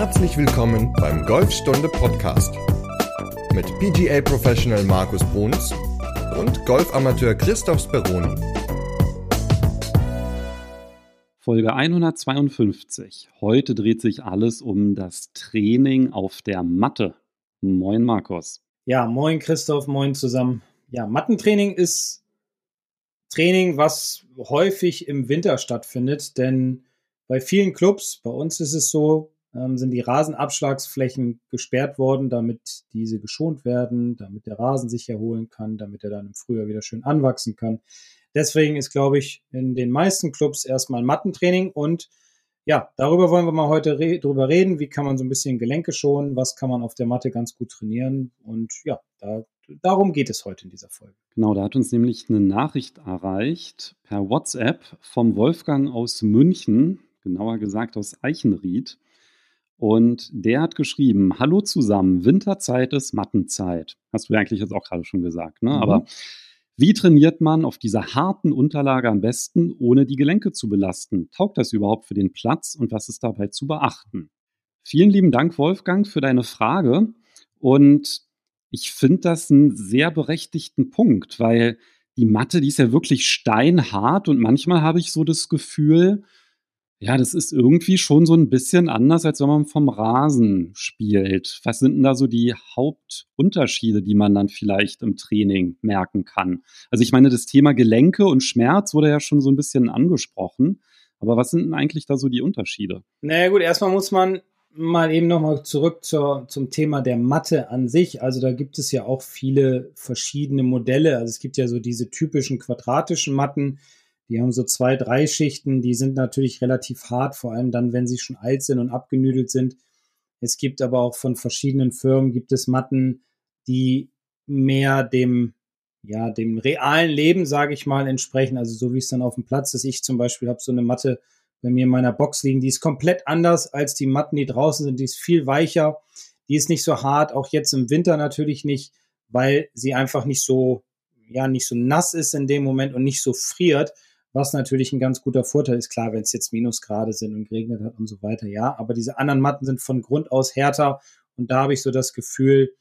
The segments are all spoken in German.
Herzlich willkommen beim Golfstunde Podcast mit PGA Professional Markus Bruns und Golfamateur Christoph Speroni. Folge 152. Heute dreht sich alles um das Training auf der Matte. Moin Markus. Ja, moin Christoph, moin zusammen. Ja, Mattentraining ist Training, was häufig im Winter stattfindet, denn bei vielen Clubs, bei uns ist es so, ähm, sind die Rasenabschlagsflächen gesperrt worden, damit diese geschont werden, damit der Rasen sich erholen kann, damit er dann im Frühjahr wieder schön anwachsen kann. Deswegen ist, glaube ich, in den meisten Clubs erstmal Mattentraining und ja, darüber wollen wir mal heute re drüber reden. Wie kann man so ein bisschen Gelenke schonen? Was kann man auf der Matte ganz gut trainieren? Und ja, da, darum geht es heute in dieser Folge. Genau, da hat uns nämlich eine Nachricht erreicht per WhatsApp vom Wolfgang aus München, genauer gesagt aus Eichenried. Und der hat geschrieben, hallo zusammen, Winterzeit ist Mattenzeit. Hast du ja eigentlich jetzt auch gerade schon gesagt, ne? Mhm. Aber wie trainiert man auf dieser harten Unterlage am besten, ohne die Gelenke zu belasten? Taugt das überhaupt für den Platz und was ist dabei zu beachten? Vielen lieben Dank, Wolfgang, für deine Frage. Und ich finde das einen sehr berechtigten Punkt, weil die Matte, die ist ja wirklich steinhart und manchmal habe ich so das Gefühl, ja, das ist irgendwie schon so ein bisschen anders, als wenn man vom Rasen spielt. Was sind denn da so die Hauptunterschiede, die man dann vielleicht im Training merken kann? Also ich meine, das Thema Gelenke und Schmerz wurde ja schon so ein bisschen angesprochen. Aber was sind denn eigentlich da so die Unterschiede? Naja gut, erstmal muss man mal eben nochmal zurück zur, zum Thema der Matte an sich. Also da gibt es ja auch viele verschiedene Modelle. Also es gibt ja so diese typischen quadratischen Matten, die haben so zwei, drei Schichten, die sind natürlich relativ hart, vor allem dann, wenn sie schon alt sind und abgenüdelt sind. Es gibt aber auch von verschiedenen Firmen gibt es Matten, die mehr dem, ja, dem realen Leben, sage ich mal, entsprechen. Also so wie es dann auf dem Platz ist. Ich zum Beispiel habe so eine Matte bei mir in meiner Box liegen, die ist komplett anders als die Matten, die draußen sind. Die ist viel weicher, die ist nicht so hart, auch jetzt im Winter natürlich nicht, weil sie einfach nicht so, ja, nicht so nass ist in dem Moment und nicht so friert was natürlich ein ganz guter Vorteil ist. Klar, wenn es jetzt Minusgrade sind und geregnet hat und so weiter, ja. Aber diese anderen Matten sind von Grund aus härter und da habe ich so das Gefühl,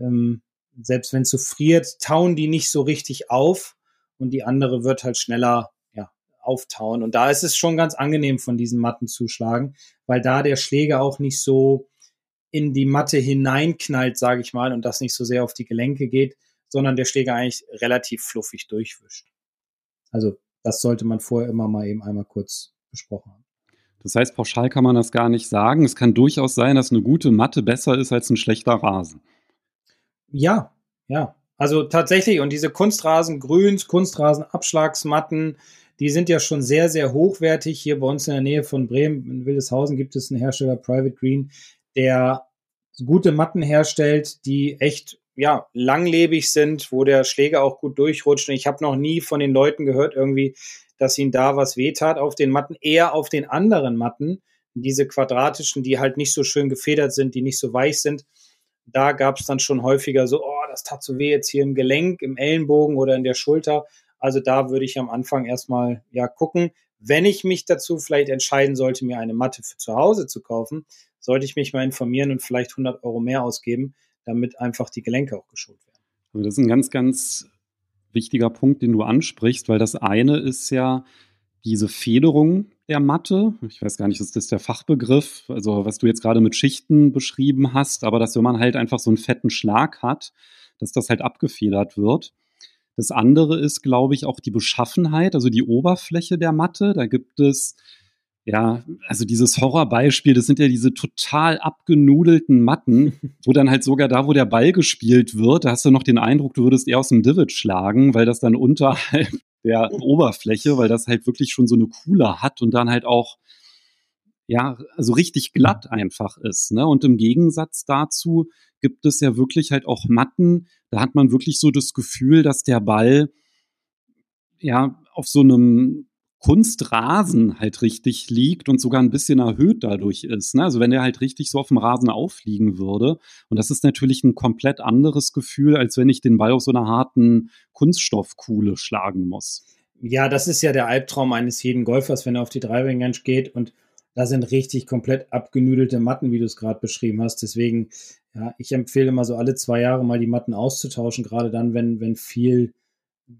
ähm, selbst wenn es so friert, tauen die nicht so richtig auf und die andere wird halt schneller ja, auftauen. Und da ist es schon ganz angenehm, von diesen Matten zu schlagen, weil da der Schläger auch nicht so in die Matte hineinknallt, sage ich mal, und das nicht so sehr auf die Gelenke geht, sondern der Schläger eigentlich relativ fluffig durchwischt. Also das sollte man vorher immer mal eben einmal kurz besprochen haben. Das heißt, pauschal kann man das gar nicht sagen. Es kann durchaus sein, dass eine gute Matte besser ist als ein schlechter Rasen. Ja, ja. Also tatsächlich, und diese Kunstrasen, Grüns, Kunstrasen, Abschlagsmatten, die sind ja schon sehr, sehr hochwertig. Hier bei uns in der Nähe von Bremen, in Wildeshausen, gibt es einen Hersteller Private Green, der gute Matten herstellt, die echt ja, langlebig sind, wo der Schläger auch gut durchrutscht. Und ich habe noch nie von den Leuten gehört, irgendwie, dass ihnen da was wehtat auf den Matten, eher auf den anderen Matten, diese quadratischen, die halt nicht so schön gefedert sind, die nicht so weich sind. Da gab es dann schon häufiger so, oh, das tat so weh jetzt hier im Gelenk, im Ellenbogen oder in der Schulter. Also da würde ich am Anfang erstmal ja gucken. Wenn ich mich dazu vielleicht entscheiden sollte, mir eine Matte für zu Hause zu kaufen, sollte ich mich mal informieren und vielleicht 100 Euro mehr ausgeben, damit einfach die Gelenke auch geschult werden. Also das ist ein ganz, ganz wichtiger Punkt, den du ansprichst, weil das eine ist ja diese Federung der Matte. Ich weiß gar nicht, ist das der Fachbegriff, also was du jetzt gerade mit Schichten beschrieben hast, aber dass wenn man halt einfach so einen fetten Schlag hat, dass das halt abgefedert wird. Das andere ist, glaube ich, auch die Beschaffenheit, also die Oberfläche der Matte. Da gibt es ja, also dieses Horrorbeispiel, das sind ja diese total abgenudelten Matten, wo dann halt sogar da, wo der Ball gespielt wird, da hast du noch den Eindruck, du würdest eher aus dem Divid schlagen, weil das dann unterhalb der Oberfläche, weil das halt wirklich schon so eine Kuhle hat und dann halt auch ja, also richtig glatt einfach ist. Ne? Und im Gegensatz dazu gibt es ja wirklich halt auch Matten, da hat man wirklich so das Gefühl, dass der Ball ja auf so einem Kunstrasen halt richtig liegt und sogar ein bisschen erhöht dadurch ist. Ne? Also wenn der halt richtig so auf dem Rasen auffliegen würde. Und das ist natürlich ein komplett anderes Gefühl, als wenn ich den Ball auf so einer harten Kunststoffkuhle schlagen muss. Ja, das ist ja der Albtraum eines jeden Golfers, wenn er auf die Driving Range geht und Da sind richtig komplett abgenüdelte Matten, wie du es gerade beschrieben hast. Deswegen, ja, ich empfehle mal so alle zwei Jahre mal die Matten auszutauschen, gerade dann, wenn, wenn viel,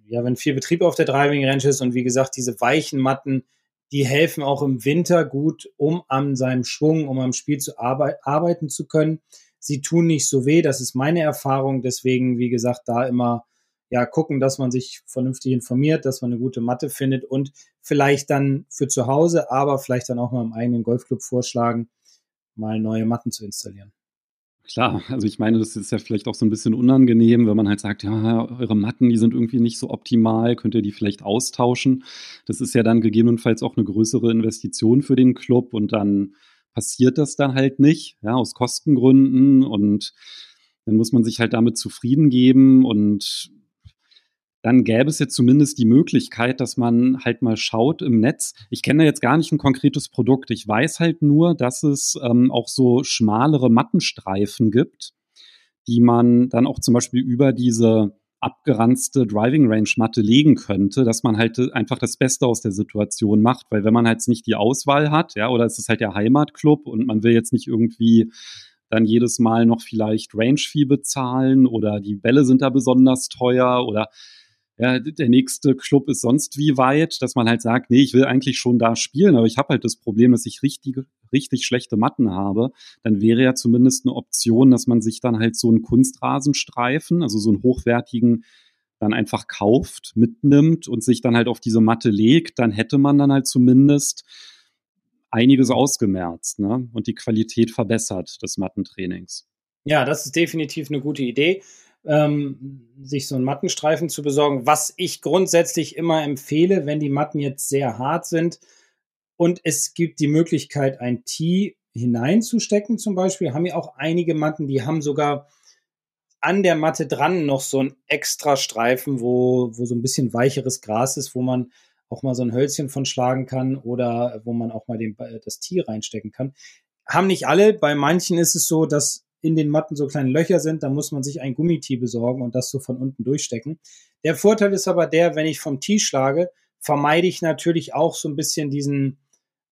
ja, wenn viel Betrieb auf der Driving Range ist und wie gesagt, diese weichen Matten, die helfen auch im Winter gut, um an seinem Schwung, um am Spiel zu arbeit arbeiten zu können. Sie tun nicht so weh, das ist meine Erfahrung. Deswegen, wie gesagt, da immer ja gucken, dass man sich vernünftig informiert, dass man eine gute Matte findet und vielleicht dann für zu Hause, aber vielleicht dann auch mal im eigenen Golfclub vorschlagen, mal neue Matten zu installieren. Klar, also ich meine, das ist ja vielleicht auch so ein bisschen unangenehm, wenn man halt sagt, ja, eure Matten, die sind irgendwie nicht so optimal, könnt ihr die vielleicht austauschen? Das ist ja dann gegebenenfalls auch eine größere Investition für den Club und dann passiert das dann halt nicht, ja, aus Kostengründen und dann muss man sich halt damit zufrieden geben und dann gäbe es jetzt zumindest die Möglichkeit, dass man halt mal schaut im Netz. Ich kenne jetzt gar nicht ein konkretes Produkt. Ich weiß halt nur, dass es ähm, auch so schmalere Mattenstreifen gibt, die man dann auch zum Beispiel über diese abgeranzte Driving Range Matte legen könnte, dass man halt einfach das Beste aus der Situation macht, weil wenn man halt nicht die Auswahl hat, ja, oder es ist halt der Heimatclub und man will jetzt nicht irgendwie dann jedes Mal noch vielleicht Range Fee bezahlen oder die Bälle sind da besonders teuer oder ja, der nächste Club ist sonst wie weit, dass man halt sagt, nee, ich will eigentlich schon da spielen, aber ich habe halt das Problem, dass ich richtig, richtig schlechte Matten habe, dann wäre ja zumindest eine Option, dass man sich dann halt so einen Kunstrasenstreifen, also so einen hochwertigen, dann einfach kauft, mitnimmt und sich dann halt auf diese Matte legt, dann hätte man dann halt zumindest einiges ausgemerzt ne? und die Qualität verbessert des Mattentrainings. Ja, das ist definitiv eine gute Idee ähm, sich so einen Mattenstreifen zu besorgen, was ich grundsätzlich immer empfehle, wenn die Matten jetzt sehr hart sind und es gibt die Möglichkeit, ein Tee hineinzustecken zum Beispiel, haben ja auch einige Matten, die haben sogar an der Matte dran noch so ein extra Streifen, wo, wo so ein bisschen weicheres Gras ist, wo man auch mal so ein Hölzchen von schlagen kann oder wo man auch mal den, das Tee reinstecken kann. Haben nicht alle, bei manchen ist es so, dass in den Matten so kleine Löcher sind, dann muss man sich ein Gummitee besorgen und das so von unten durchstecken. Der Vorteil ist aber der, wenn ich vom Tee schlage, vermeide ich natürlich auch so ein bisschen diesen,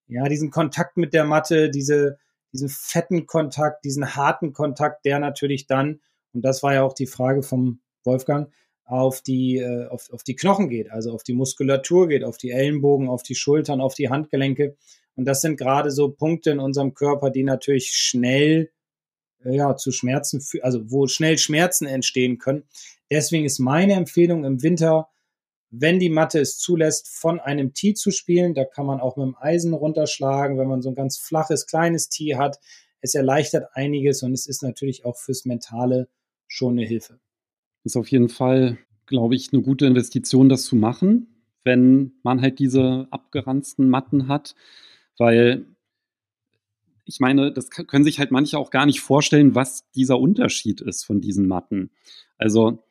ja, diesen Kontakt mit der Matte, diese, diesen fetten Kontakt, diesen harten Kontakt, der natürlich dann, und das war ja auch die Frage vom Wolfgang, auf die, äh, auf, auf die Knochen geht, also auf die Muskulatur geht, auf die Ellenbogen, auf die Schultern, auf die Handgelenke. Und das sind gerade so Punkte in unserem Körper, die natürlich schnell ja, zu Schmerzen, also wo schnell Schmerzen entstehen können. Deswegen ist meine Empfehlung im Winter, wenn die Matte es zulässt, von einem Tee zu spielen. Da kann man auch mit dem Eisen runterschlagen, wenn man so ein ganz flaches, kleines Tee hat. Es erleichtert einiges und es ist natürlich auch fürs Mentale schon eine Hilfe. Ist auf jeden Fall, glaube ich, eine gute Investition, das zu machen, wenn man halt diese abgeranzten Matten hat, weil ich meine, das können sich halt manche auch gar nicht vorstellen, was dieser Unterschied ist von diesen Matten. Also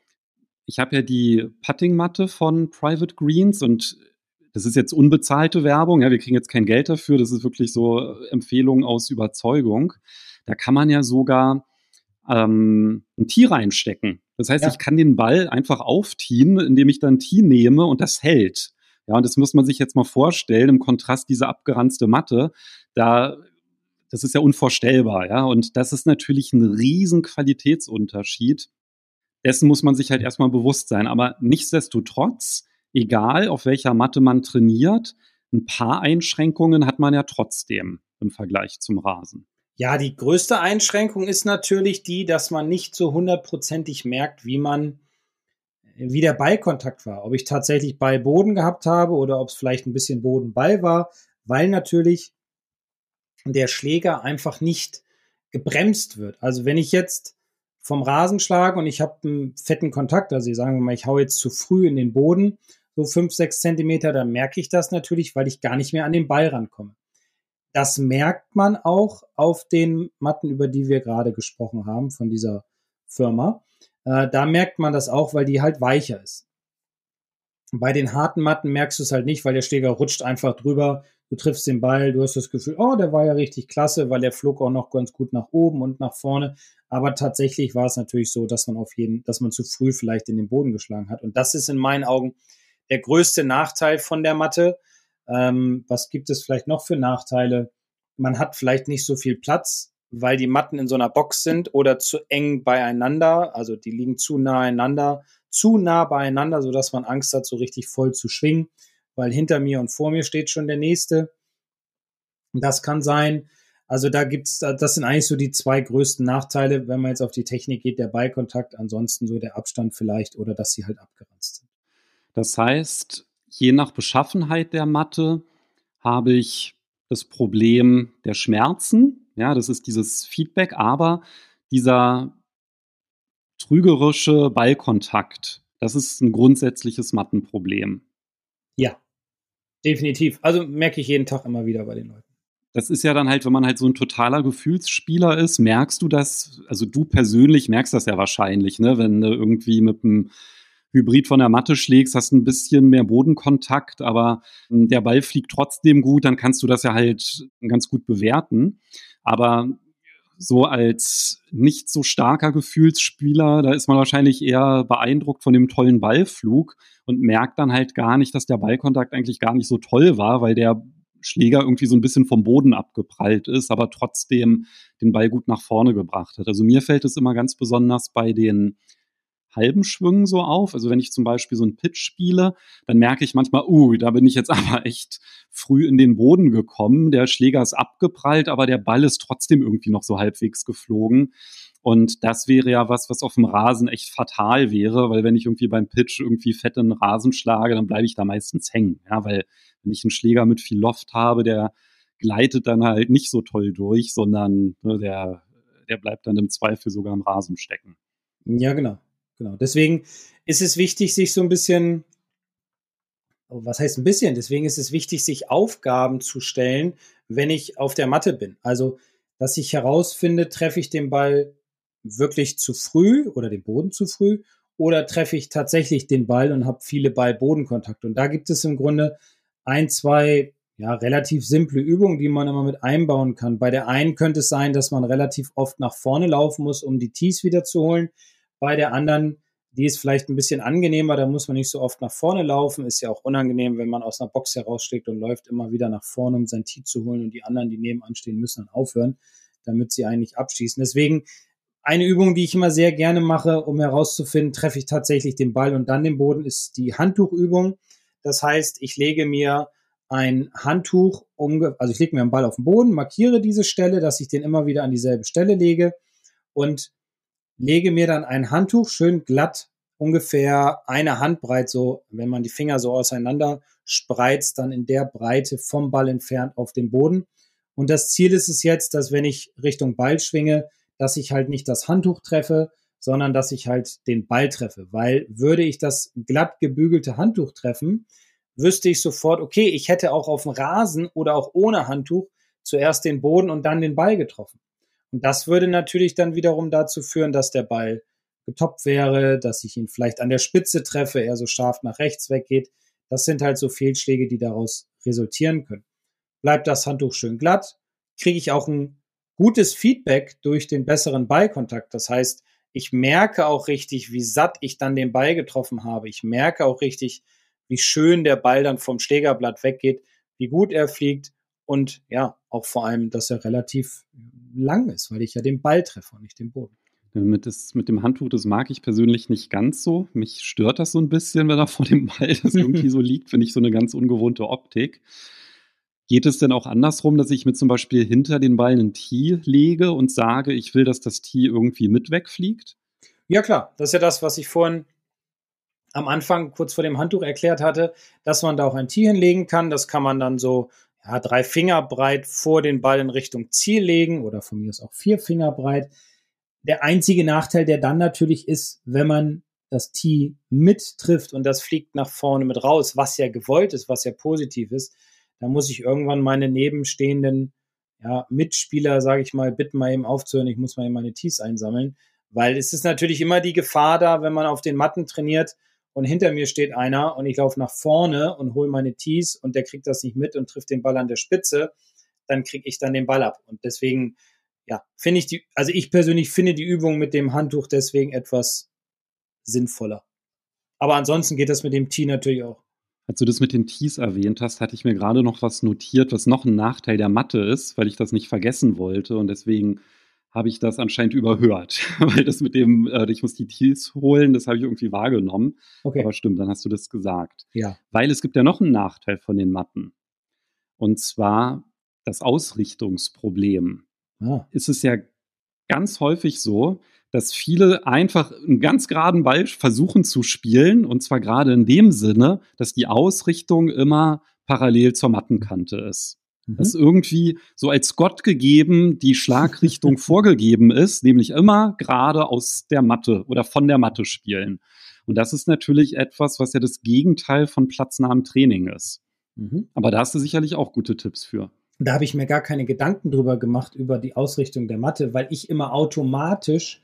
ich habe ja die Putting-Matte von Private Greens und das ist jetzt unbezahlte Werbung, ja, wir kriegen jetzt kein Geld dafür, das ist wirklich so Empfehlung aus Überzeugung. Da kann man ja sogar ähm, ein Tee reinstecken. Das heißt, ja. ich kann den Ball einfach auftiehen, indem ich dann ein Tee nehme und das hält. Ja, und das muss man sich jetzt mal vorstellen, im Kontrast diese abgeranzte Matte. Da das ist ja unvorstellbar, ja. Und das ist natürlich ein riesen Qualitätsunterschied. Dessen muss man sich halt erstmal bewusst sein. Aber nichtsdestotrotz, egal auf welcher Matte man trainiert, ein paar Einschränkungen hat man ja trotzdem im Vergleich zum Rasen. Ja, die größte Einschränkung ist natürlich die, dass man nicht so hundertprozentig merkt, wie man, wie der Ballkontakt war. Ob ich tatsächlich Ball-Boden gehabt habe oder ob es vielleicht ein bisschen Boden-Ball war, weil natürlich der Schläger einfach nicht gebremst wird. Also wenn ich jetzt vom Rasen schlage und ich habe einen fetten Kontakt, also sagen wir mal, ich hau jetzt zu früh in den Boden, so fünf, sechs Zentimeter, dann merke ich das natürlich, weil ich gar nicht mehr an den Ball rankomme. Das merkt man auch auf den Matten, über die wir gerade gesprochen haben, von dieser Firma. Äh, da merkt man das auch, weil die halt weicher ist. Bei den harten Matten merkst du es halt nicht, weil der Schläger rutscht einfach drüber. Du triffst den Ball, du hast das Gefühl, oh, der war ja richtig klasse, weil der flog auch noch ganz gut nach oben und nach vorne. Aber tatsächlich war es natürlich so, dass man auf jeden, dass man zu früh vielleicht in den Boden geschlagen hat. Und das ist in meinen Augen der größte Nachteil von der Matte. Ähm, was gibt es vielleicht noch für Nachteile? man hat vielleicht nicht so viel Platz, weil die Matten in so einer Box sind oder zu eng beieinander, also die liegen zu nah einander, zu nah beieinander, sodass man Angst hat, so richtig voll zu schwingen, weil hinter mir und vor mir steht schon der nächste. Das kann sein. Also da gibt's, das sind eigentlich so die zwei größten Nachteile, wenn man jetzt auf die Technik geht, der Ballkontakt, ansonsten so der Abstand vielleicht oder dass sie halt abgeranzt sind. Das heißt, je nach Beschaffenheit der Matte habe ich das Problem der Schmerzen. Ja, das ist dieses Feedback, aber dieser trügerische Ballkontakt, das ist ein grundsätzliches Mattenproblem. Ja, definitiv. Also merke ich jeden Tag immer wieder bei den Leuten. Das ist ja dann halt, wenn man halt so ein totaler Gefühlsspieler ist, merkst du das, also du persönlich merkst das ja wahrscheinlich, ne, wenn du irgendwie mit einem Hybrid von der Matte schlägst, hast ein bisschen mehr Bodenkontakt, aber hm, der Ball fliegt trotzdem gut, dann kannst du das ja halt ganz gut bewerten. Aber so als nicht so starker Gefühlsspieler, da ist man wahrscheinlich eher beeindruckt von dem tollen Ballflug und merkt dann halt gar nicht, dass der Ballkontakt eigentlich gar nicht so toll war, weil der Schläger irgendwie so ein bisschen vom Boden abgeprallt ist, aber trotzdem den Ball gut nach vorne gebracht hat. Also mir fällt es immer ganz besonders bei den halben Schwüngen so auf. Also wenn ich zum Beispiel so einen Pitch spiele, dann merke ich manchmal, uh, da bin ich jetzt aber echt früh in den Boden gekommen. Der Schläger ist abgeprallt, aber der Ball ist trotzdem irgendwie noch so halbwegs geflogen. Und das wäre ja was, was auf dem Rasen echt fatal wäre, weil wenn ich irgendwie beim Pitch irgendwie fett in den Rasen schlage, dann bleibe ich da meistens hängen. Ja, weil wenn ich einen Schläger mit viel Loft habe, der gleitet dann halt nicht so toll durch, sondern ne, der, der bleibt dann im Zweifel sogar im Rasen stecken. Ja, genau. Genau. Deswegen ist es wichtig, sich so ein bisschen, oh, was heißt ein bisschen? Deswegen ist es wichtig, sich Aufgaben zu stellen, wenn ich auf der Matte bin. Also, dass ich herausfinde, treffe ich den Ball wirklich zu früh oder den Boden zu früh oder treffe ich tatsächlich den Ball und habe viele Ball-Bodenkontakte. Und da gibt es im Grunde ein, zwei ja, relativ simple Übungen, die man immer mit einbauen kann. Bei der einen könnte es sein, dass man relativ oft nach vorne laufen muss, um die Tees wieder zu holen. Bei der anderen, die ist vielleicht ein bisschen angenehmer, da muss man nicht so oft nach vorne laufen. Ist ja auch unangenehm, wenn man aus einer Box herausschlägt und läuft immer wieder nach vorne, um sein Tee zu holen und die anderen, die nebenan stehen, müssen dann aufhören, damit sie eigentlich abschießen. Deswegen eine Übung, die ich immer sehr gerne mache, um herauszufinden, treffe ich tatsächlich den Ball und dann den Boden, ist die Handtuchübung. Das heißt, ich lege mir ein Handtuch, also ich lege mir einen Ball auf den Boden, markiere diese Stelle, dass ich den immer wieder an dieselbe Stelle lege und lege mir dann ein Handtuch schön glatt, ungefähr eine Handbreit so, wenn man die Finger so auseinander spreizt, dann in der Breite vom Ball entfernt auf den Boden. Und das Ziel ist es jetzt, dass wenn ich Richtung Ball schwinge, dass ich halt nicht das Handtuch treffe, sondern dass ich halt den Ball treffe. Weil würde ich das glatt gebügelte Handtuch treffen, wüsste ich sofort, okay, ich hätte auch auf dem Rasen oder auch ohne Handtuch zuerst den Boden und dann den Ball getroffen. Und das würde natürlich dann wiederum dazu führen, dass der Ball getoppt wäre, dass ich ihn vielleicht an der Spitze treffe, er so scharf nach rechts weggeht. Das sind halt so Fehlschläge, die daraus resultieren können. Bleibt das Handtuch schön glatt, kriege ich auch ein gutes Feedback durch den besseren Ballkontakt. Das heißt, ich merke auch richtig, wie satt ich dann den Ball getroffen habe. Ich merke auch richtig, wie schön der Ball dann vom Schlägerblatt weggeht, wie gut er fliegt und ja, auch vor allem, dass er relativ lang ist, weil ich ja den Ball treffe und nicht den Boden. Mit, das, mit dem Handtuch, das mag ich persönlich nicht ganz so. Mich stört das so ein bisschen, wenn er vor dem Ball das irgendwie so liegt, finde ich so eine ganz ungewohnte Optik. Geht es denn auch andersrum, dass ich mir zum Beispiel hinter den Ball ein Tee lege und sage, ich will, dass das Tee irgendwie mit wegfliegt? Ja, klar. Das ist ja das, was ich vorhin am Anfang kurz vor dem Handtuch erklärt hatte, dass man da auch ein Tee hinlegen kann. Das kann man dann so ja, drei Finger breit vor den Ball in Richtung Ziel legen oder von mir aus auch vier Finger breit. Der einzige Nachteil, der dann natürlich ist, wenn man das Tee mittrifft und das fliegt nach vorne mit raus, was ja gewollt ist, was ja positiv ist, da muss ich irgendwann meine nebenstehenden ja, Mitspieler, sage ich mal, bitten mal eben aufzuhören, ich muss mal eben meine Tees einsammeln, weil es ist natürlich immer die Gefahr da, wenn man auf den Matten trainiert, und hinter mir steht einer und ich laufe nach vorne und hole meine Tees und der kriegt das nicht mit und trifft den Ball an der Spitze, dann kriege ich dann den Ball ab. Und deswegen, ja, finde ich die, also ich persönlich finde die Übung mit dem Handtuch deswegen etwas sinnvoller. Aber ansonsten geht das mit dem Tee natürlich auch. Als du das mit den Tees erwähnt hast, hatte ich mir gerade noch was notiert, was noch ein Nachteil der Mathe ist, weil ich das nicht vergessen wollte und deswegen habe ich das anscheinend überhört, weil das mit dem, äh, ich muss die Tees holen, das habe ich irgendwie wahrgenommen. Okay. Aber stimmt, dann hast du das gesagt. Ja. Weil es gibt ja noch einen Nachteil von den Matten. Und zwar das Ausrichtungsproblem. Ah. Ist es ja ganz häufig so, dass viele einfach einen ganz geraden Ball versuchen zu spielen. Und zwar gerade in dem Sinne, dass die Ausrichtung immer parallel zur Mattenkante ist. Mhm. Dass irgendwie so als Gott gegeben die Schlagrichtung vorgegeben ist, nämlich immer gerade aus der Matte oder von der Matte spielen. Und das ist natürlich etwas, was ja das Gegenteil von platznahem Training ist. Mhm. Aber da hast du sicherlich auch gute Tipps für. Da habe ich mir gar keine Gedanken drüber gemacht, über die Ausrichtung der Matte, weil ich immer automatisch,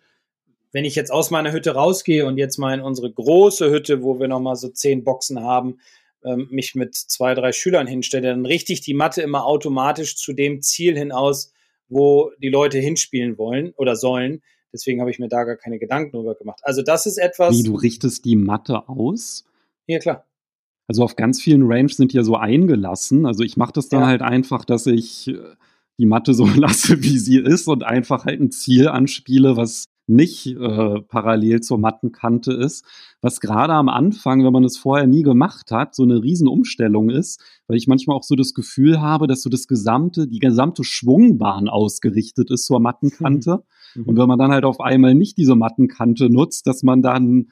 wenn ich jetzt aus meiner Hütte rausgehe und jetzt mal in unsere große Hütte, wo wir nochmal so zehn Boxen haben, ähm, mich mit zwei, drei Schülern hinstelle, dann richte ich die Matte immer automatisch zu dem Ziel hinaus, wo die Leute hinspielen wollen oder sollen. Deswegen habe ich mir da gar keine Gedanken drüber gemacht. Also das ist etwas. Wie du richtest die Matte aus? Ja, klar. Also auf ganz vielen Range sind die ja so eingelassen. Also ich mache das dann Ja. halt einfach, dass ich äh, die Matte so lasse, wie sie ist und einfach halt ein Ziel anspiele, was nicht äh, parallel zur Mattenkante ist, was gerade am Anfang, wenn man es vorher nie gemacht hat, so eine Riesenumstellung ist, weil ich manchmal auch so das Gefühl habe, dass so das gesamte, die gesamte Schwungbahn ausgerichtet ist zur Mattenkante. Mhm. Und wenn man dann halt auf einmal nicht diese Mattenkante nutzt, dass man dann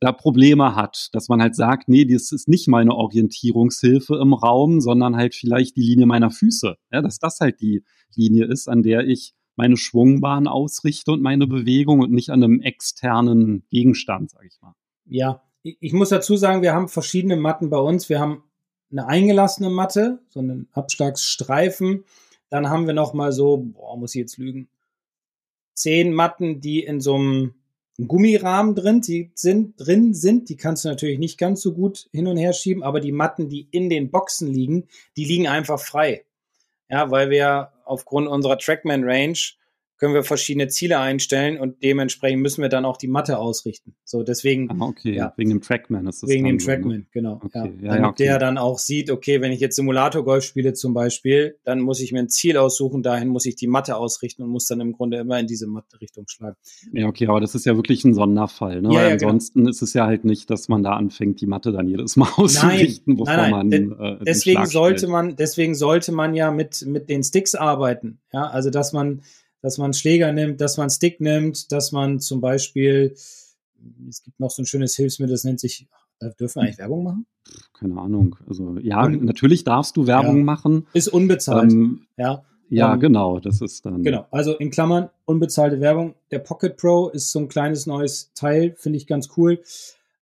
da Probleme hat, dass man halt sagt, nee, das ist nicht meine Orientierungshilfe im Raum, sondern halt vielleicht die Linie meiner Füße. Ja, dass das halt die Linie ist, an der ich meine Schwungbahn ausrichte und meine Bewegung und nicht an einem externen Gegenstand, sage ich mal. Ja, ich muss dazu sagen, wir haben verschiedene Matten bei uns. Wir haben eine eingelassene Matte, so einen Abschlagsstreifen. Dann haben wir noch mal so, boah, muss ich jetzt lügen, zehn Matten, die in so einem Gummirahmen drin, sind, drin sind. Die kannst du natürlich nicht ganz so gut hin und her schieben, aber die Matten, die in den Boxen liegen, die liegen einfach frei. Ja, weil wir aufgrund unserer Trackman Range können wir verschiedene Ziele einstellen und dementsprechend müssen wir dann auch die Matte ausrichten. So, deswegen Ah, okay, Ja. wegen dem Trackman ist das wegen dem so, ne? Trackman, genau. Okay, Ja. ja, Damit ja, okay. der dann auch sieht, okay, wenn ich jetzt Simulator-Golf spiele zum Beispiel, dann muss ich mir ein Ziel aussuchen, dahin muss ich die Matte ausrichten und muss dann im Grunde immer in diese Matte-Richtung schlagen. Ja, okay, aber das ist ja wirklich ein Sonderfall. Ne? Weil genau. ansonsten ist es ja halt nicht, dass man da anfängt, die Matte dann jedes Mal auszurichten, bevor nein, man de- äh, Deswegen sollte stellt. man, deswegen sollte man ja mit, mit den Sticks arbeiten. Ja, also dass man, dass man Schläger nimmt, dass man Stick nimmt, dass man zum Beispiel, es gibt noch so ein schönes Hilfsmittel, das nennt sich, dürfen wir eigentlich Werbung machen? Keine Ahnung. Also ja, Und- natürlich darfst du Werbung Ja. machen. Ist unbezahlt. Ähm, ja. ja, Ähm, genau, das ist dann. Genau, also in Klammern unbezahlte Werbung. Der Pocket Pro ist so ein kleines neues Teil, finde ich ganz cool.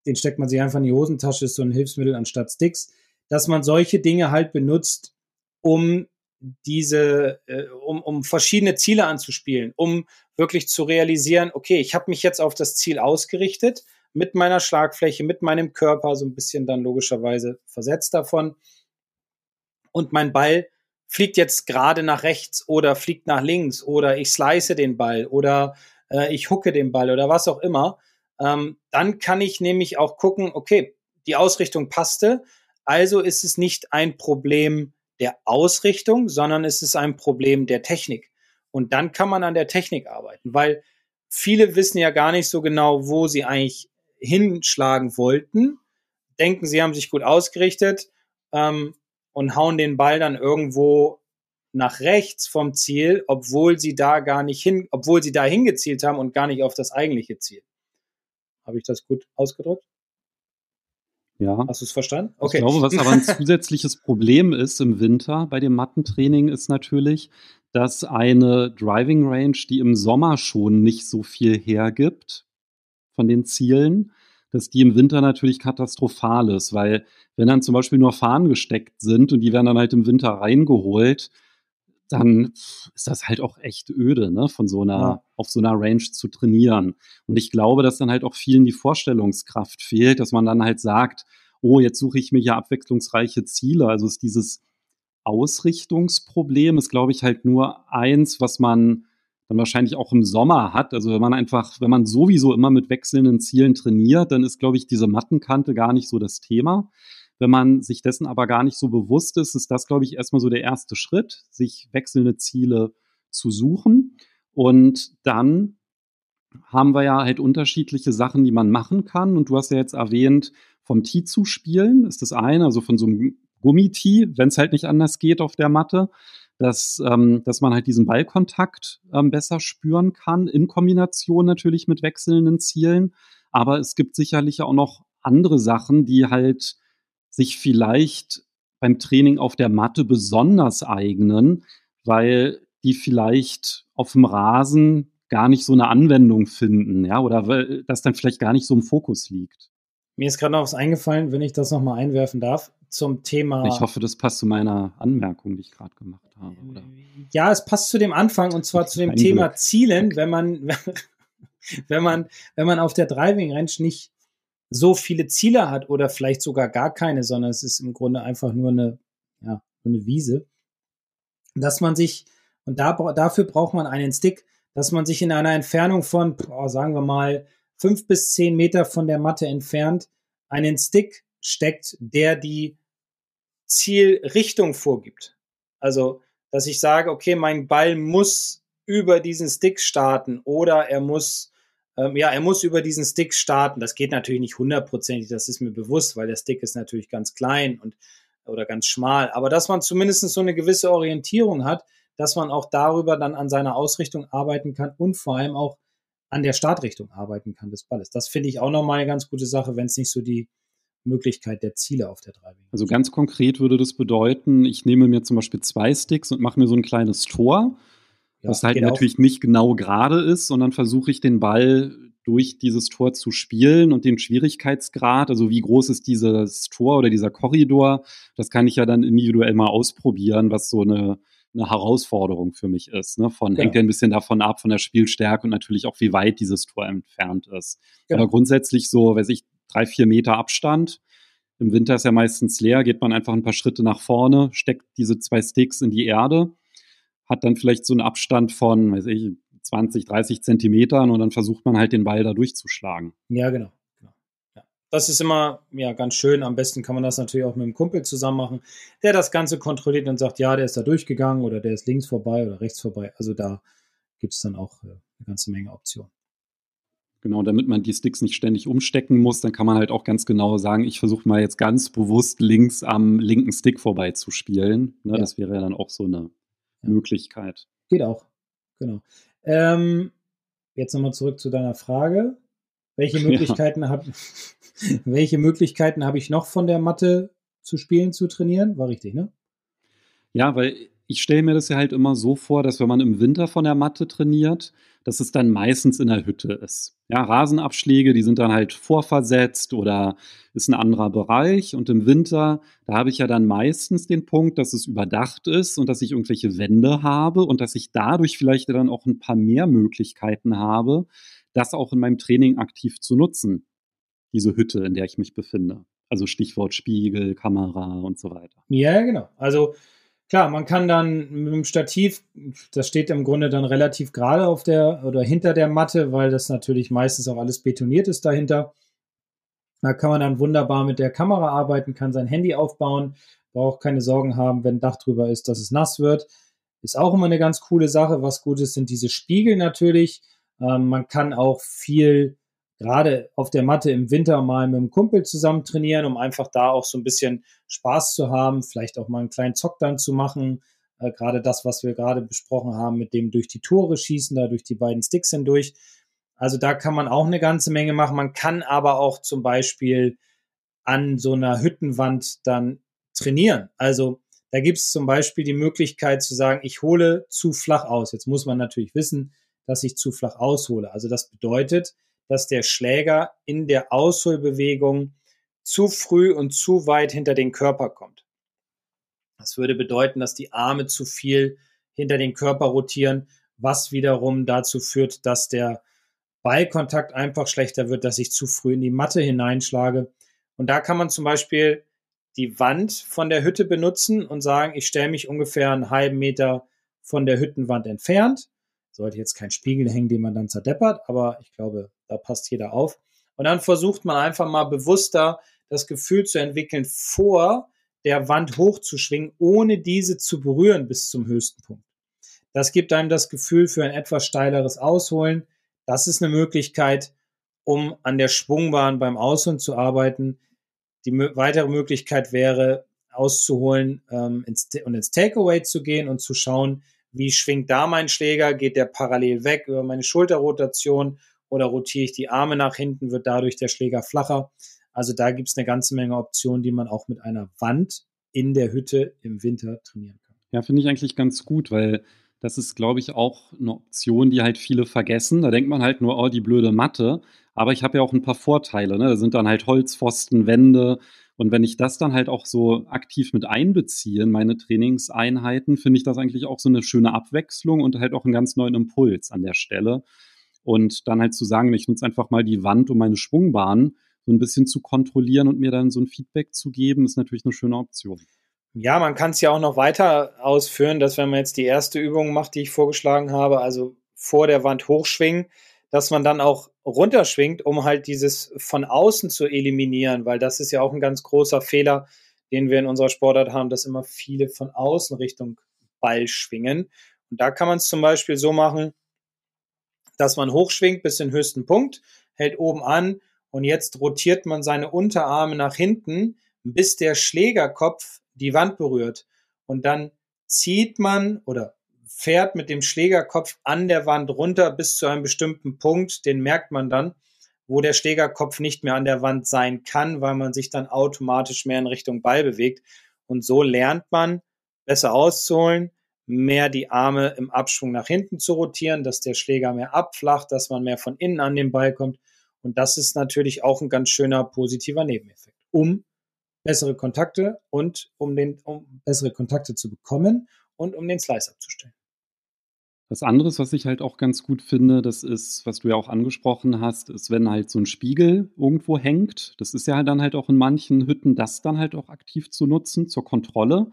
Den steckt man sich einfach in die Hosentasche, ist so ein Hilfsmittel anstatt Sticks. Dass man solche Dinge halt benutzt, um diese, äh, um, um verschiedene Ziele anzuspielen, um wirklich zu realisieren, okay, ich habe mich jetzt auf das Ziel ausgerichtet, mit meiner Schlagfläche, mit meinem Körper, so ein bisschen dann logischerweise versetzt davon. Und mein Ball fliegt jetzt gerade nach rechts oder fliegt nach links oder ich slice den Ball oder äh, ich hucke den Ball oder was auch immer, ähm, dann kann ich nämlich auch gucken, okay, die Ausrichtung passte, also ist es nicht ein Problem der Ausrichtung, sondern es ist ein Problem der Technik. Und dann kann man an der Technik arbeiten, weil viele wissen ja gar nicht so genau, wo sie eigentlich hinschlagen wollten, denken, sie haben sich gut ausgerichtet ähm, und hauen den Ball dann irgendwo nach rechts vom Ziel, obwohl sie da gar nicht hin, obwohl sie da hingezielt haben und gar nicht auf das eigentliche Ziel. Habe ich das gut ausgedrückt? Ja. Hast du es verstanden? Ich glaube, was aber ein zusätzliches Problem ist im Winter bei dem Mattentraining, ist natürlich, dass eine Driving Range, die im Sommer schon nicht so viel hergibt von den Zielen, dass die im Winter natürlich katastrophal ist, weil wenn dann zum Beispiel nur Fahnen gesteckt sind und die werden dann halt im Winter reingeholt, dann ist das halt auch echt öde, ne, von so einer, Ja. auf so einer Range zu trainieren. Und ich glaube, dass dann halt auch vielen die Vorstellungskraft fehlt, dass man dann halt sagt, oh, jetzt suche ich mir ja abwechslungsreiche Ziele. Also ist dieses Ausrichtungsproblem ist, glaube ich, halt nur eins, was man dann wahrscheinlich auch im Sommer hat. Also wenn man einfach, wenn man sowieso immer mit wechselnden Zielen trainiert, dann ist, glaube ich, diese Mattenkante gar nicht so das Thema. Wenn man sich dessen aber gar nicht so bewusst ist, ist das, glaube ich, erstmal so der erste Schritt, sich wechselnde Ziele zu suchen. Und dann haben wir ja halt unterschiedliche Sachen, die man machen kann. Und du hast ja jetzt erwähnt, vom Tee zu spielen, ist das eine, also von so einem Gummitee, wenn es halt nicht anders geht auf der Matte, dass, ähm, dass man halt diesen Ballkontakt ähm, besser spüren kann, in Kombination natürlich mit wechselnden Zielen. Aber es gibt sicherlich auch noch andere Sachen, die halt sich vielleicht beim Training auf der Matte besonders eignen, weil die vielleicht auf dem Rasen gar nicht so eine Anwendung finden, ja, oder weil das dann vielleicht gar nicht so im Fokus liegt. Mir ist gerade noch was eingefallen, wenn ich das nochmal einwerfen darf, zum Thema. Ich hoffe, das passt zu meiner Anmerkung, die ich gerade gemacht habe. Oder? Ja, es passt zu dem Anfang und zwar zu dem Thema Glück. Zielen, wenn man, wenn man, wenn man auf der Driving Range nicht so viele Ziele hat oder vielleicht sogar gar keine, sondern es ist im Grunde einfach nur eine, ja, eine Wiese, dass man sich, und da, dafür braucht man einen Stick, dass man sich in einer Entfernung von, oh, sagen wir mal, fünf bis zehn Meter von der Matte entfernt einen Stick steckt, der die Zielrichtung vorgibt. Also, dass ich sage, okay, mein Ball muss über diesen Stick starten oder er muss ähm, ja, er muss über diesen Stick starten. Das geht natürlich nicht hundertprozentig, das ist mir bewusst, weil der Stick ist natürlich ganz klein und oder ganz schmal. Aber dass man zumindest so eine gewisse Orientierung hat, dass man auch darüber dann an seiner Ausrichtung arbeiten kann und vor allem auch an der Startrichtung arbeiten kann des Balles. Das finde ich auch nochmal eine ganz gute Sache, wenn es nicht so die Möglichkeit der Ziele auf der Driving. Also ganz konkret würde das bedeuten, ich nehme mir zum Beispiel zwei Sticks und mache mir so ein kleines Tor ja, was halt natürlich auch. nicht genau gerade ist, sondern versuche ich den Ball durch dieses Tor zu spielen und den Schwierigkeitsgrad, also wie groß ist dieses Tor oder dieser Korridor, das kann ich ja dann individuell mal ausprobieren, was so eine, eine Herausforderung für mich ist. Ne? Von, ja. Hängt ja ein bisschen davon ab, von der Spielstärke und natürlich auch, wie weit dieses Tor entfernt ist. Genau. Aber grundsätzlich so, weiß ich, drei, vier Meter Abstand. Im Winter ist ja meistens leer, geht man einfach ein paar Schritte nach vorne, steckt diese zwei Sticks in die Erde hat dann vielleicht so einen Abstand von, weiß ich, 20, 30 Zentimetern und dann versucht man halt den Ball da durchzuschlagen. Ja, genau. genau. Ja. Das ist immer ja, ganz schön. Am besten kann man das natürlich auch mit einem Kumpel zusammen machen, der das Ganze kontrolliert und sagt, ja, der ist da durchgegangen oder der ist links vorbei oder rechts vorbei. Also da gibt es dann auch äh, eine ganze Menge Optionen. Genau, damit man die Sticks nicht ständig umstecken muss, dann kann man halt auch ganz genau sagen, ich versuche mal jetzt ganz bewusst links am linken Stick vorbei zu spielen. Ne, ja. Das wäre ja dann auch so eine Möglichkeit. Geht auch, genau. Ähm, jetzt nochmal zurück zu deiner Frage. Welche Möglichkeiten ja. habe welche Möglichkeiten habe ich noch von der Matte zu spielen, zu trainieren? War richtig, ne? Ja, weil ich stelle mir das ja halt immer so vor, dass wenn man im Winter von der Matte trainiert, dass es dann meistens in der Hütte ist. Ja, Rasenabschläge, die sind dann halt vorversetzt oder ist ein anderer Bereich. Und im Winter, da habe ich ja dann meistens den Punkt, dass es überdacht ist und dass ich irgendwelche Wände habe und dass ich dadurch vielleicht dann auch ein paar mehr Möglichkeiten habe, das auch in meinem Training aktiv zu nutzen. Diese Hütte, in der ich mich befinde. Also Stichwort Spiegel, Kamera und so weiter. Ja, genau. Also Klar, man kann dann mit dem Stativ, das steht im Grunde dann relativ gerade auf der oder hinter der Matte, weil das natürlich meistens auch alles betoniert ist dahinter. Da kann man dann wunderbar mit der Kamera arbeiten, kann sein Handy aufbauen, braucht keine Sorgen haben, wenn Dach drüber ist, dass es nass wird. Ist auch immer eine ganz coole Sache. Was gut ist, sind diese Spiegel natürlich. Ähm, man kann auch viel gerade auf der Matte im Winter mal mit einem Kumpel zusammen trainieren, um einfach da auch so ein bisschen Spaß zu haben, vielleicht auch mal einen kleinen Zock dann zu machen. Äh, gerade das, was wir gerade besprochen haben, mit dem durch die Tore schießen, da durch die beiden Sticks hindurch. Also da kann man auch eine ganze Menge machen. Man kann aber auch zum Beispiel an so einer Hüttenwand dann trainieren. Also da gibt es zum Beispiel die Möglichkeit zu sagen, ich hole zu flach aus. Jetzt muss man natürlich wissen, dass ich zu flach aushole. Also das bedeutet, dass der Schläger in der Ausholbewegung zu früh und zu weit hinter den Körper kommt. Das würde bedeuten, dass die Arme zu viel hinter den Körper rotieren, was wiederum dazu führt, dass der Ballkontakt einfach schlechter wird, dass ich zu früh in die Matte hineinschlage. Und da kann man zum Beispiel die Wand von der Hütte benutzen und sagen, ich stelle mich ungefähr einen halben Meter von der Hüttenwand entfernt sollte jetzt kein Spiegel hängen, den man dann zerdeppert, aber ich glaube, da passt jeder auf. Und dann versucht man einfach mal bewusster das Gefühl zu entwickeln, vor der Wand hochzuschwingen, ohne diese zu berühren bis zum höchsten Punkt. Das gibt einem das Gefühl für ein etwas steileres Ausholen. Das ist eine Möglichkeit, um an der Schwungbahn beim Ausholen zu arbeiten. Die weitere Möglichkeit wäre, auszuholen ähm, ins, und ins Takeaway zu gehen und zu schauen, wie schwingt da mein Schläger, geht der parallel weg über meine Schulterrotation oder rotiere ich die Arme nach hinten, wird dadurch der Schläger flacher. Also da gibt es eine ganze Menge Optionen, die man auch mit einer Wand in der Hütte im Winter trainieren kann. Ja, finde ich eigentlich ganz gut, weil das ist, glaube ich, auch eine Option, die halt viele vergessen. Da denkt man halt nur, oh, die blöde Matte. Aber ich habe ja auch ein paar Vorteile. Ne? Da sind dann halt Holzpfosten, Wände. Und wenn ich das dann halt auch so aktiv mit einbeziehe in meine Trainingseinheiten, finde ich das eigentlich auch so eine schöne Abwechslung und halt auch einen ganz neuen Impuls an der Stelle. Und dann halt zu sagen, ich nutze einfach mal die Wand um meine Schwungbahn so ein bisschen zu kontrollieren und mir dann so ein Feedback zu geben, ist natürlich eine schöne Option. Ja, man kann es ja auch noch weiter ausführen, dass wenn man jetzt die erste Übung macht, die ich vorgeschlagen habe, also vor der Wand hochschwingen, dass man dann auch runterschwingt, um halt dieses von außen zu eliminieren, weil das ist ja auch ein ganz großer Fehler, den wir in unserer Sportart haben, dass immer viele von außen Richtung Ball schwingen. Und da kann man es zum Beispiel so machen, dass man hochschwingt bis den höchsten Punkt, hält oben an und jetzt rotiert man seine Unterarme nach hinten, bis der Schlägerkopf die Wand berührt. Und dann zieht man oder fährt mit dem Schlägerkopf an der Wand runter bis zu einem bestimmten Punkt, den merkt man dann, wo der Schlägerkopf nicht mehr an der Wand sein kann, weil man sich dann automatisch mehr in Richtung Ball bewegt. Und so lernt man besser auszuholen, mehr die Arme im Abschwung nach hinten zu rotieren, dass der Schläger mehr abflacht, dass man mehr von innen an den Ball kommt. Und das ist natürlich auch ein ganz schöner positiver Nebeneffekt, um bessere Kontakte und um, den, um bessere Kontakte zu bekommen und um den Slice abzustellen. Was anderes, was ich halt auch ganz gut finde, das ist, was du ja auch angesprochen hast, ist, wenn halt so ein Spiegel irgendwo hängt. Das ist ja dann halt auch in manchen Hütten, das dann halt auch aktiv zu nutzen zur Kontrolle.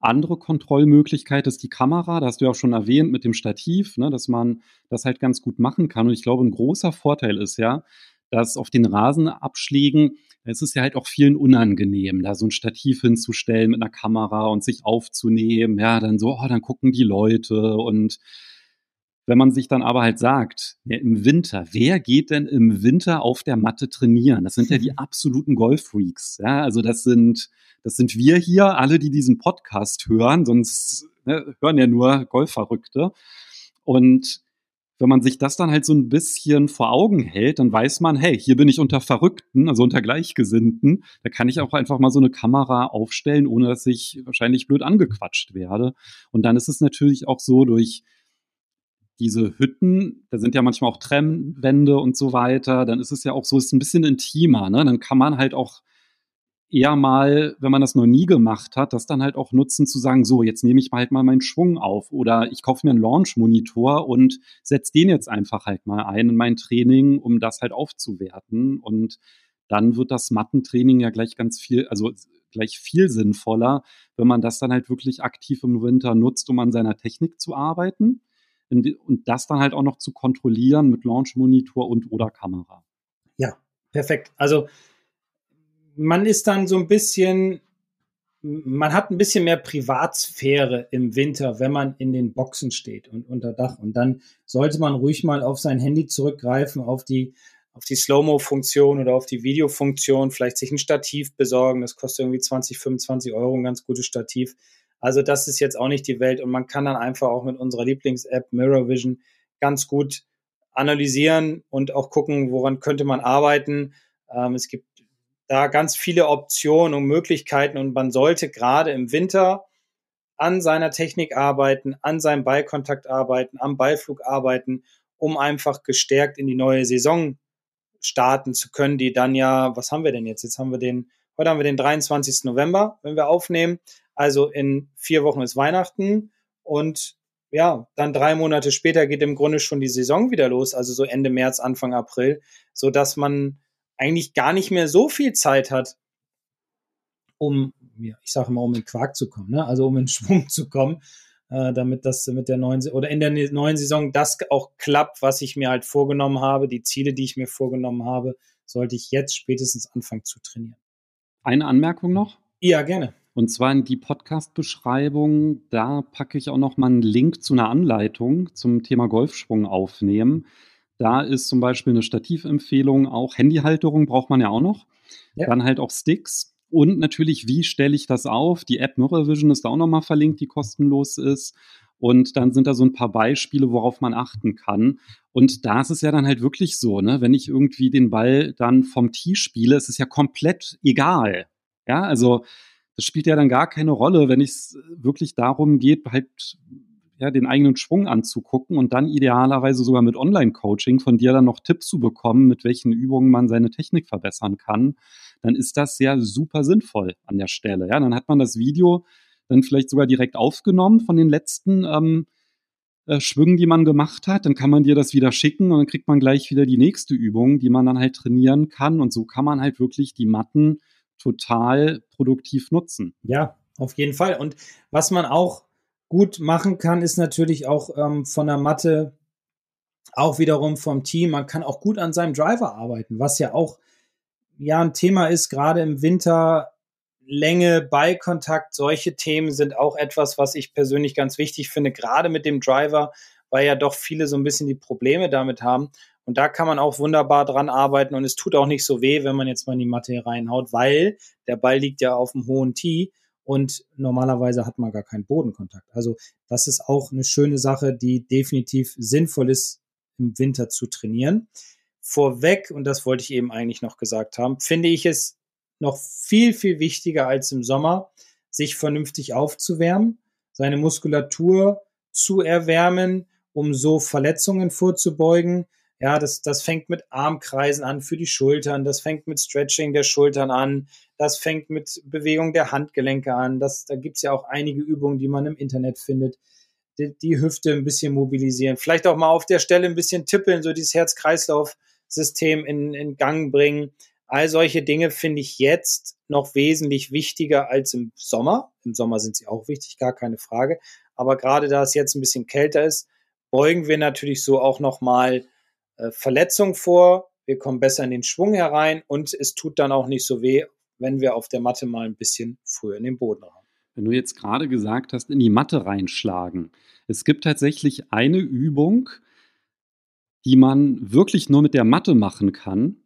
Andere Kontrollmöglichkeit ist die Kamera, da hast du ja auch schon erwähnt mit dem Stativ, ne, dass man das halt ganz gut machen kann. Und ich glaube, ein großer Vorteil ist ja, dass auf den Rasenabschlägen, es ist ja halt auch vielen unangenehm, da so ein Stativ hinzustellen mit einer Kamera und sich aufzunehmen. Ja, dann so, oh, dann gucken die Leute und wenn man sich dann aber halt sagt, ja, im Winter, wer geht denn im Winter auf der Matte trainieren? Das sind ja die absoluten Golffreaks. Ja, also das sind, das sind wir hier, alle, die diesen Podcast hören, sonst ne, hören ja nur Golfverrückte. Und wenn man sich das dann halt so ein bisschen vor Augen hält, dann weiß man, hey, hier bin ich unter Verrückten, also unter Gleichgesinnten. Da kann ich auch einfach mal so eine Kamera aufstellen, ohne dass ich wahrscheinlich blöd angequatscht werde. Und dann ist es natürlich auch so durch diese Hütten, da sind ja manchmal auch Trennwände und so weiter, dann ist es ja auch so, ist ein bisschen intimer, ne? Dann kann man halt auch eher mal, wenn man das noch nie gemacht hat, das dann halt auch nutzen zu sagen, so, jetzt nehme ich halt mal meinen Schwung auf oder ich kaufe mir einen Launch-Monitor und setze den jetzt einfach halt mal ein in mein Training, um das halt aufzuwerten und dann wird das Mattentraining ja gleich ganz viel, also gleich viel sinnvoller, wenn man das dann halt wirklich aktiv im Winter nutzt, um an seiner Technik zu arbeiten und das dann halt auch noch zu kontrollieren mit Launch-Monitor und oder Kamera. Ja, perfekt. Also man ist dann so ein bisschen, man hat ein bisschen mehr Privatsphäre im Winter, wenn man in den Boxen steht und unter Dach. Und dann sollte man ruhig mal auf sein Handy zurückgreifen, auf die, auf die Slow-Mo-Funktion oder auf die Videofunktion, vielleicht sich ein Stativ besorgen. Das kostet irgendwie 20, 25 Euro, ein ganz gutes Stativ. Also das ist jetzt auch nicht die Welt und man kann dann einfach auch mit unserer Lieblings-App Mirror Vision ganz gut analysieren und auch gucken, woran könnte man arbeiten. Ähm, es gibt da ganz viele Optionen und Möglichkeiten und man sollte gerade im Winter an seiner Technik arbeiten, an seinem Ballkontakt arbeiten, am Ballflug arbeiten, um einfach gestärkt in die neue Saison starten zu können, die dann ja, was haben wir denn jetzt? Jetzt haben wir den, heute haben wir den 23. November, wenn wir aufnehmen. Also in vier Wochen ist Weihnachten und ja, dann drei Monate später geht im Grunde schon die Saison wieder los, also so Ende März, Anfang April, so dass man eigentlich gar nicht mehr so viel Zeit hat, um, ja, ich sage mal, um in Quark zu kommen, ne? also um in Schwung zu kommen, äh, damit das mit der neuen oder in der ne-, neuen Saison das auch klappt, was ich mir halt vorgenommen habe, die Ziele, die ich mir vorgenommen habe, sollte ich jetzt spätestens anfangen zu trainieren. Eine Anmerkung noch? Ja, gerne. Und zwar in die Podcast-Beschreibung, da packe ich auch noch mal einen Link zu einer Anleitung zum Thema Golfschwung aufnehmen. Da ist zum Beispiel eine Stativempfehlung, auch Handyhalterung braucht man ja auch noch. Ja. Dann halt auch Sticks. Und natürlich, wie stelle ich das auf? Die App Mirror Vision ist da auch nochmal verlinkt, die kostenlos ist. Und dann sind da so ein paar Beispiele, worauf man achten kann. Und da ist es ja dann halt wirklich so, ne, wenn ich irgendwie den Ball dann vom Tee spiele, ist es ja komplett egal. Ja, also das spielt ja dann gar keine Rolle, wenn es wirklich darum geht, halt ja, den eigenen Schwung anzugucken und dann idealerweise sogar mit Online-Coaching von dir dann noch Tipps zu bekommen, mit welchen Übungen man seine Technik verbessern kann, dann ist das sehr super sinnvoll an der Stelle. Ja, dann hat man das Video dann vielleicht sogar direkt aufgenommen von den letzten ähm, äh, Schwüngen, die man gemacht hat. Dann kann man dir das wieder schicken und dann kriegt man gleich wieder die nächste Übung, die man dann halt trainieren kann. Und so kann man halt wirklich die Matten total produktiv nutzen. Ja, auf jeden Fall. Und was man auch gut machen kann, ist natürlich auch ähm, von der Matte, auch wiederum vom Team. Man kann auch gut an seinem Driver arbeiten, was ja auch ja ein Thema ist, gerade im Winter Länge, Ballkontakt, solche Themen sind auch etwas, was ich persönlich ganz wichtig finde, gerade mit dem Driver, weil ja doch viele so ein bisschen die Probleme damit haben. Und da kann man auch wunderbar dran arbeiten und es tut auch nicht so weh, wenn man jetzt mal in die Matte reinhaut, weil der Ball liegt ja auf dem hohen Tee und normalerweise hat man gar keinen Bodenkontakt. Also das ist auch eine schöne Sache, die definitiv sinnvoll ist, im Winter zu trainieren. Vorweg, und das wollte ich eben eigentlich noch gesagt haben, finde ich es noch viel, viel wichtiger als im Sommer, sich vernünftig aufzuwärmen, seine Muskulatur zu erwärmen, um so Verletzungen vorzubeugen. Ja, das, das fängt mit Armkreisen an für die Schultern, das fängt mit Stretching der Schultern an, das fängt mit Bewegung der Handgelenke an. Das, da gibt's ja auch einige Übungen, die man im Internet findet. Die, die Hüfte ein bisschen mobilisieren, vielleicht auch mal auf der Stelle ein bisschen tippeln, so dieses Herz-Kreislauf-System in, in Gang bringen. All solche Dinge finde ich jetzt noch wesentlich wichtiger als im Sommer. Im Sommer sind sie auch wichtig, gar keine Frage. Aber gerade da es jetzt ein bisschen kälter ist, beugen wir natürlich so auch nochmal äh, Verletzungen vor. Wir kommen besser in den Schwung herein und es tut dann auch nicht so weh, wenn wir auf der Matte mal ein bisschen früher in den Boden rein. Wenn du jetzt gerade gesagt hast, in die Matte reinschlagen. Es gibt tatsächlich eine Übung, die man wirklich nur mit der Matte machen kann.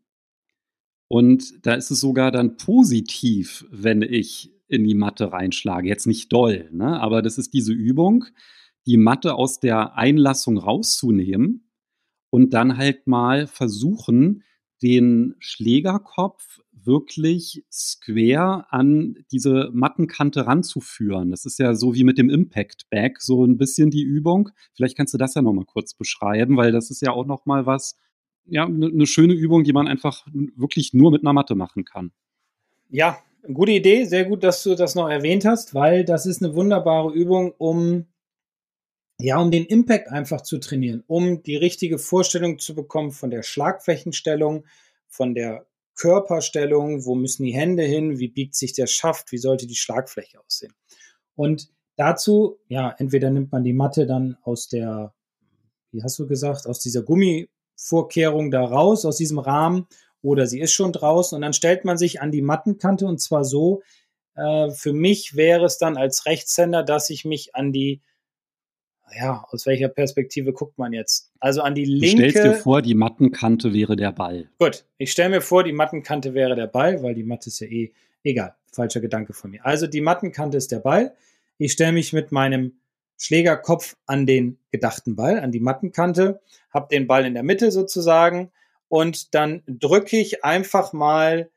Und da ist es sogar dann positiv, wenn ich in die Matte reinschlage. Jetzt nicht doll, ne? aber das ist diese Übung, die Matte aus der Einlassung rauszunehmen und dann halt mal versuchen, den Schlägerkopf wirklich square an diese Mattenkante ranzuführen. Das ist ja so wie mit dem Impact Bag, so ein bisschen die Übung. Vielleicht kannst du das ja nochmal kurz beschreiben, weil das ist ja auch nochmal was, ja, eine ne schöne Übung, die man einfach wirklich nur mit einer Matte machen kann. Ja, gute Idee. Sehr gut, dass du das noch erwähnt hast, weil das ist eine wunderbare Übung, um ja, um den Impact einfach zu trainieren, um die richtige Vorstellung zu bekommen von der Schlagflächenstellung, von der Körperstellung, wo müssen die Hände hin, wie biegt sich der Schaft, wie sollte die Schlagfläche aussehen. Und dazu, ja, entweder nimmt man die Matte dann aus der, wie hast du gesagt, aus dieser Gummivorkehrung da raus, aus diesem Rahmen, oder sie ist schon draußen und dann stellt man sich an die Mattenkante und zwar so, äh, für mich wäre es dann als Rechtshänder, dass ich mich an die ja, aus welcher Perspektive guckt man jetzt? Also an die linke. Du stellst dir vor, die Mattenkante wäre der Ball. Gut, ich stelle mir vor, die Mattenkante wäre der Ball, weil die Matte ist ja eh egal. Falscher Gedanke von mir. Also die Mattenkante ist der Ball. Ich stelle mich mit meinem Schlägerkopf an den gedachten Ball, an die Mattenkante, habe den Ball in der Mitte sozusagen und dann drücke ich einfach mal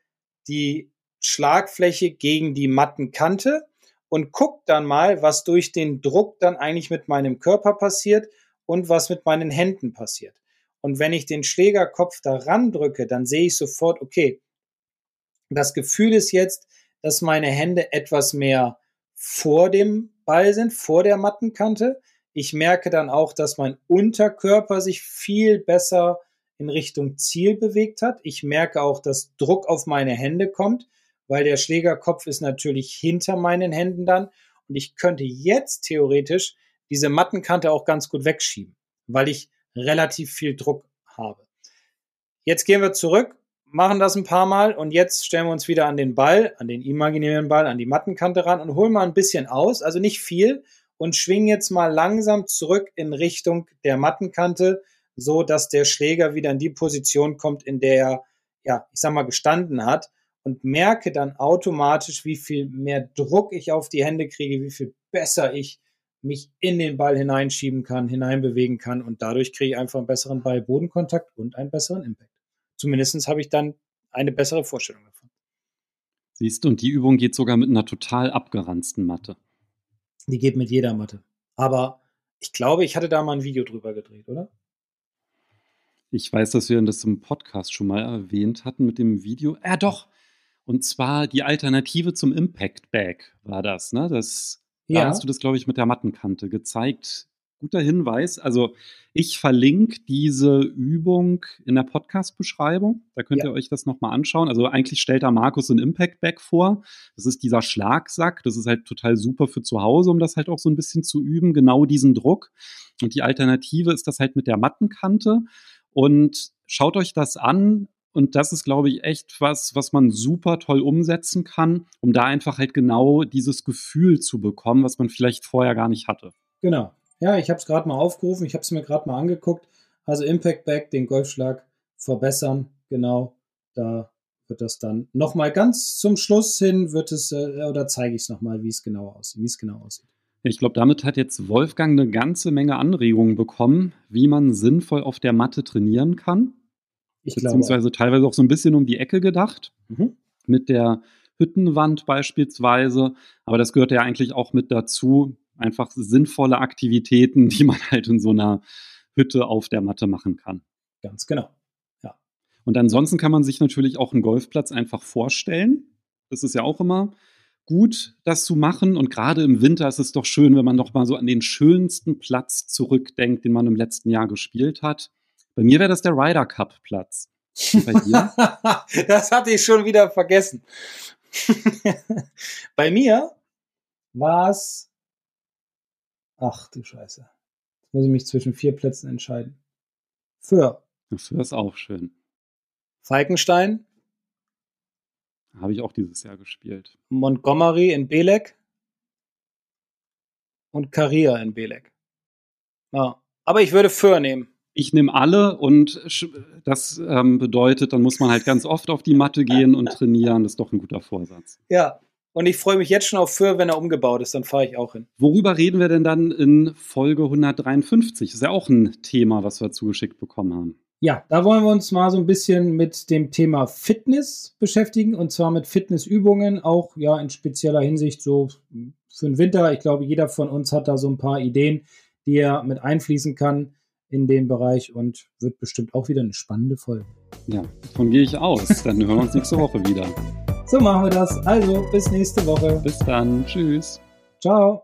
die Schlagfläche gegen die Mattenkante und guck dann mal, was durch den Druck dann eigentlich mit meinem Körper passiert und was mit meinen Händen passiert. Und wenn ich den Schlägerkopf daran drücke, dann sehe ich sofort, okay, das Gefühl ist jetzt, dass meine Hände etwas mehr vor dem Ball sind, vor der Mattenkante. Ich merke dann auch, dass mein Unterkörper sich viel besser in Richtung Ziel bewegt hat. Ich merke auch, dass Druck auf meine Hände kommt weil der Schlägerkopf ist natürlich hinter meinen Händen dann und ich könnte jetzt theoretisch diese Mattenkante auch ganz gut wegschieben, weil ich relativ viel Druck habe. Jetzt gehen wir zurück. machen das ein paar Mal und jetzt stellen wir uns wieder an den Ball, an den imaginären Ball, an die Mattenkante ran und holen mal ein bisschen aus, also nicht viel und schwingen jetzt mal langsam zurück in Richtung der Mattenkante, so dass der Schläger wieder in die Position kommt, in der er, ja, ich sag mal, gestanden hat und merke dann automatisch, wie viel mehr Druck ich auf die Hände kriege, wie viel besser ich mich in den Ball hineinschieben kann, hineinbewegen kann und dadurch kriege ich einfach einen besseren Ball-Bodenkontakt und einen besseren Impact. Zumindest habe ich dann eine bessere Vorstellung davon. Siehst du, und die Übung geht sogar mit einer total abgeranzten Matte. Die geht mit jeder Matte. Aber ich glaube, ich hatte da mal ein Video drüber gedreht, oder? Ich weiß, dass wir das im Podcast schon mal erwähnt hatten mit dem Video. Ja, doch. Und zwar die Alternative zum Impact Bag war das. Ne? Das ja. Da hast du das, glaube ich, mit der Mattenkante gezeigt. Guter Hinweis. Also ich verlinke diese Übung in der Podcast-Beschreibung. Da könnt ja. ihr euch das nochmal anschauen. Also eigentlich stellt da Markus ein Impact-Bag vor. Das ist dieser Schlagsack. Das ist halt total super für zu Hause, um das halt auch so ein bisschen zu üben. Genau diesen Druck. Und die Alternative ist das halt mit der Mattenkante. Und schaut euch das an. Und das ist, glaube ich, echt was, was man super toll umsetzen kann, um da einfach halt genau dieses Gefühl zu bekommen, was man vielleicht vorher gar nicht hatte. Genau. Ja, ich habe es gerade mal aufgerufen, ich habe es mir gerade mal angeguckt. Also Impact Back, den Golfschlag verbessern, genau. Da wird das dann nochmal ganz zum Schluss hin, wird es, äh, oder zeige ich es nochmal, wie es genau aussieht, wie es genau aussieht. Ich glaube, damit hat jetzt Wolfgang eine ganze Menge Anregungen bekommen, wie man sinnvoll auf der Matte trainieren kann. Ich beziehungsweise glaube. teilweise auch so ein bisschen um die Ecke gedacht. Mhm. Mit der Hüttenwand beispielsweise. Aber das gehört ja eigentlich auch mit dazu. Einfach sinnvolle Aktivitäten, die man halt in so einer Hütte auf der Matte machen kann. Ganz genau. Ja. Und ansonsten kann man sich natürlich auch einen Golfplatz einfach vorstellen. Das ist ja auch immer gut, das zu machen. Und gerade im Winter ist es doch schön, wenn man doch mal so an den schönsten Platz zurückdenkt, den man im letzten Jahr gespielt hat. Bei mir wäre das der Ryder Cup Platz. bei dir? das hatte ich schon wieder vergessen. bei mir war es. Ach du Scheiße. Jetzt muss ich mich zwischen vier Plätzen entscheiden. Für. Für ist auch schön. Falkenstein. Habe ich auch dieses Jahr gespielt. Montgomery in Belek. Und Caria in Belek. Ja. Aber ich würde Für nehmen ich nehme alle und das ähm, bedeutet, dann muss man halt ganz oft auf die Matte gehen und trainieren. Das ist doch ein guter Vorsatz. Ja, und ich freue mich jetzt schon auf Für, wenn er umgebaut ist, dann fahre ich auch hin. Worüber reden wir denn dann in Folge 153? Das ist ja auch ein Thema, was wir zugeschickt bekommen haben. Ja, da wollen wir uns mal so ein bisschen mit dem Thema Fitness beschäftigen und zwar mit Fitnessübungen, auch ja in spezieller Hinsicht so für den Winter. Ich glaube, jeder von uns hat da so ein paar Ideen, die er mit einfließen kann in dem Bereich und wird bestimmt auch wieder eine spannende Folge. Ja, davon gehe ich aus. Dann hören wir uns nächste Woche wieder. So machen wir das. Also, bis nächste Woche. Bis dann. Tschüss. Ciao.